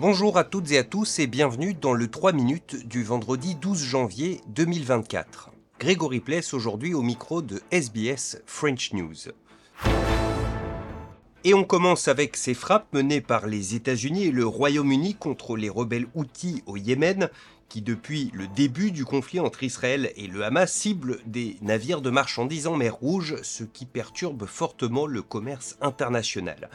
Bonjour à toutes et à tous et bienvenue dans le 3 minutes du vendredi 12 janvier 2024. Grégory Pless aujourd'hui au micro de SBS French News. Et on commence avec ces frappes menées par les États-Unis et le Royaume-Uni contre les rebelles Houthis au Yémen, qui depuis le début du conflit entre Israël et le Hamas ciblent des navires de marchandises en mer Rouge, ce qui perturbe fortement le commerce international.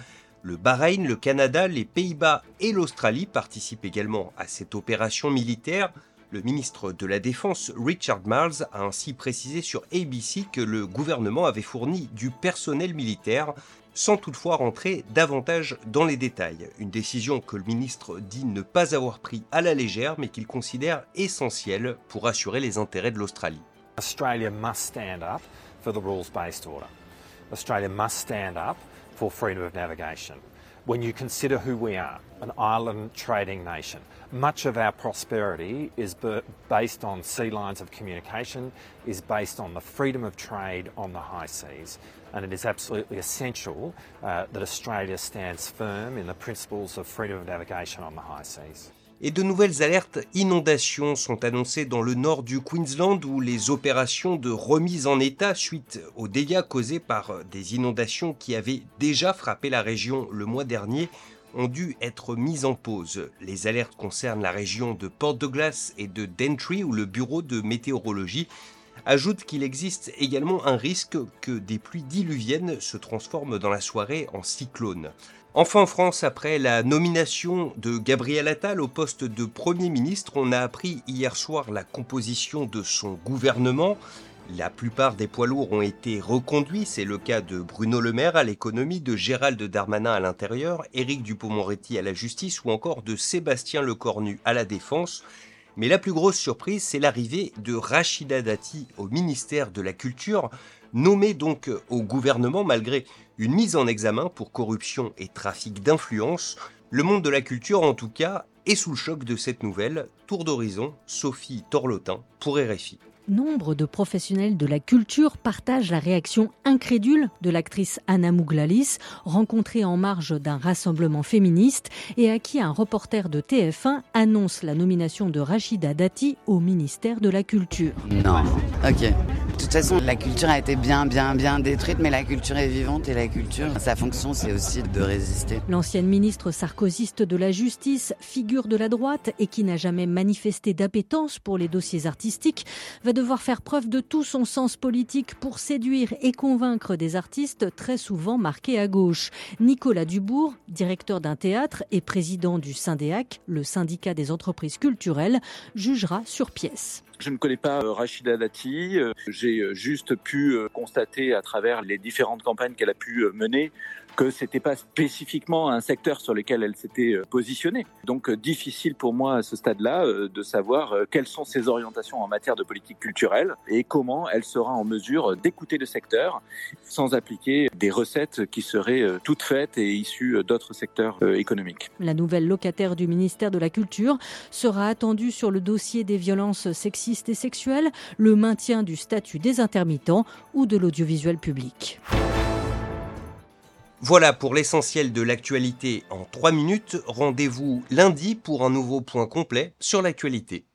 Le Bahreïn, le Canada, les Pays-Bas et l'Australie participent également à cette opération militaire. Le ministre de la Défense, Richard Marles, a ainsi précisé sur ABC que le gouvernement avait fourni du personnel militaire, sans toutefois rentrer davantage dans les détails. Une décision que le ministre dit ne pas avoir pris à la légère, mais qu'il considère essentielle pour assurer les intérêts de l'Australie. Australia must stand up for the rules-based order. Australia must stand up for freedom of navigation. When you consider who we are, an island trading nation, much of our prosperity is based on sea lines of communication, is based on the freedom of trade on the high seas, and it is absolutely essential uh, that Australia stands firm in the principles of freedom of navigation on the high seas. Et de nouvelles alertes inondations sont annoncées dans le nord du Queensland où les opérations de remise en état suite aux dégâts causés par des inondations qui avaient déjà frappé la région le mois dernier ont dû être mises en pause. Les alertes concernent la région de Port Douglas et de Dentry où le bureau de météorologie ajoute qu'il existe également un risque que des pluies diluviennes se transforment dans la soirée en cyclone. Enfin en France, après la nomination de Gabriel Attal au poste de Premier ministre, on a appris hier soir la composition de son gouvernement. La plupart des poids lourds ont été reconduits, c'est le cas de Bruno Le Maire à l'économie, de Gérald Darmanin à l'intérieur, Éric Dupont-Moretti à la justice ou encore de Sébastien Lecornu à la défense. Mais la plus grosse surprise, c'est l'arrivée de Rachida Dati au ministère de la Culture, nommée donc au gouvernement malgré une mise en examen pour corruption et trafic d'influence. Le monde de la culture, en tout cas, est sous le choc de cette nouvelle. Tour d'horizon, Sophie Torlotin pour RFI. Nombre de professionnels de la culture partagent la réaction incrédule de l'actrice Anna Mouglalis, rencontrée en marge d'un rassemblement féministe et à qui un reporter de TF1 annonce la nomination de Rachida Dati au ministère de la Culture. Non, ok. De toute façon, la culture a été bien, bien, bien détruite, mais la culture est vivante et la culture, sa fonction, c'est aussi de résister. L'ancienne ministre sarkozyste de la Justice, figure de la droite et qui n'a jamais manifesté d'appétence pour les dossiers artistiques, va devoir faire preuve de tout son sens politique pour séduire et convaincre des artistes très souvent marqués à gauche. Nicolas Dubourg, directeur d'un théâtre et président du Syndéac, le syndicat des entreprises culturelles, jugera sur pièce. Je ne connais pas euh, Rachida Dati. Euh, j'ai euh, juste pu constater à travers les différentes campagnes qu'elle a pu mener que c'était pas spécifiquement un secteur sur lequel elle s'était euh, positionnée. Donc euh, difficile pour moi à ce stade-là euh, de savoir quelles sont ses orientations en matière de politique culturelle et comment elle sera en mesure d'écouter le secteur sans appliquer des recettes qui seraient toutes faites et issues d'autres secteurs économiques. La nouvelle locataire du ministère de la Culture sera attendue sur le dossier des violences sexistes et sexuelles, le maintien du statut des intermittents ou de l'audiovisuel public. Voilà pour l'essentiel de l'actualité en 3 minutes. Rendez-vous lundi pour un nouveau point complet sur l'actualité.